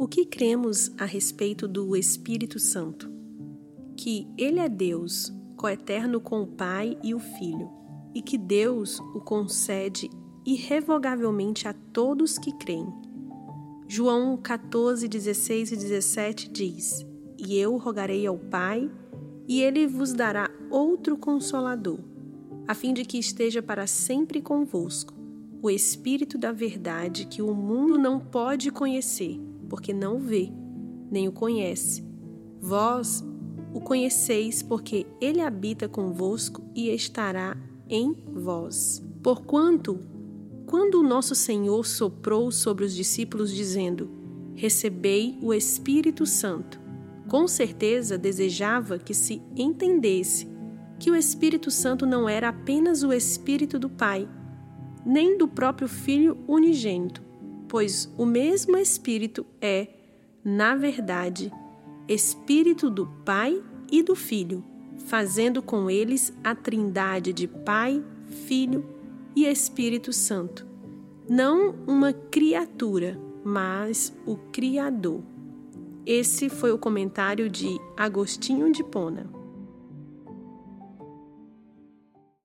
O que cremos a respeito do Espírito Santo? Que Ele é Deus, coeterno com o Pai e o Filho, e que Deus o concede irrevogavelmente a todos que creem. João 14, 16 e 17 diz: E eu rogarei ao Pai, e ele vos dará outro consolador, a fim de que esteja para sempre convosco, o Espírito da Verdade que o mundo não pode conhecer porque não o vê, nem o conhece. Vós o conheceis, porque ele habita convosco e estará em vós. Porquanto, quando o nosso Senhor soprou sobre os discípulos, dizendo: Recebei o Espírito Santo, com certeza desejava que se entendesse que o Espírito Santo não era apenas o Espírito do Pai, nem do próprio Filho unigênito, pois o mesmo Espírito é, na verdade, Espírito do Pai e do Filho, fazendo com eles a trindade de Pai, Filho e Espírito Santo. Não uma criatura, mas o Criador. Esse foi o comentário de Agostinho de Pona.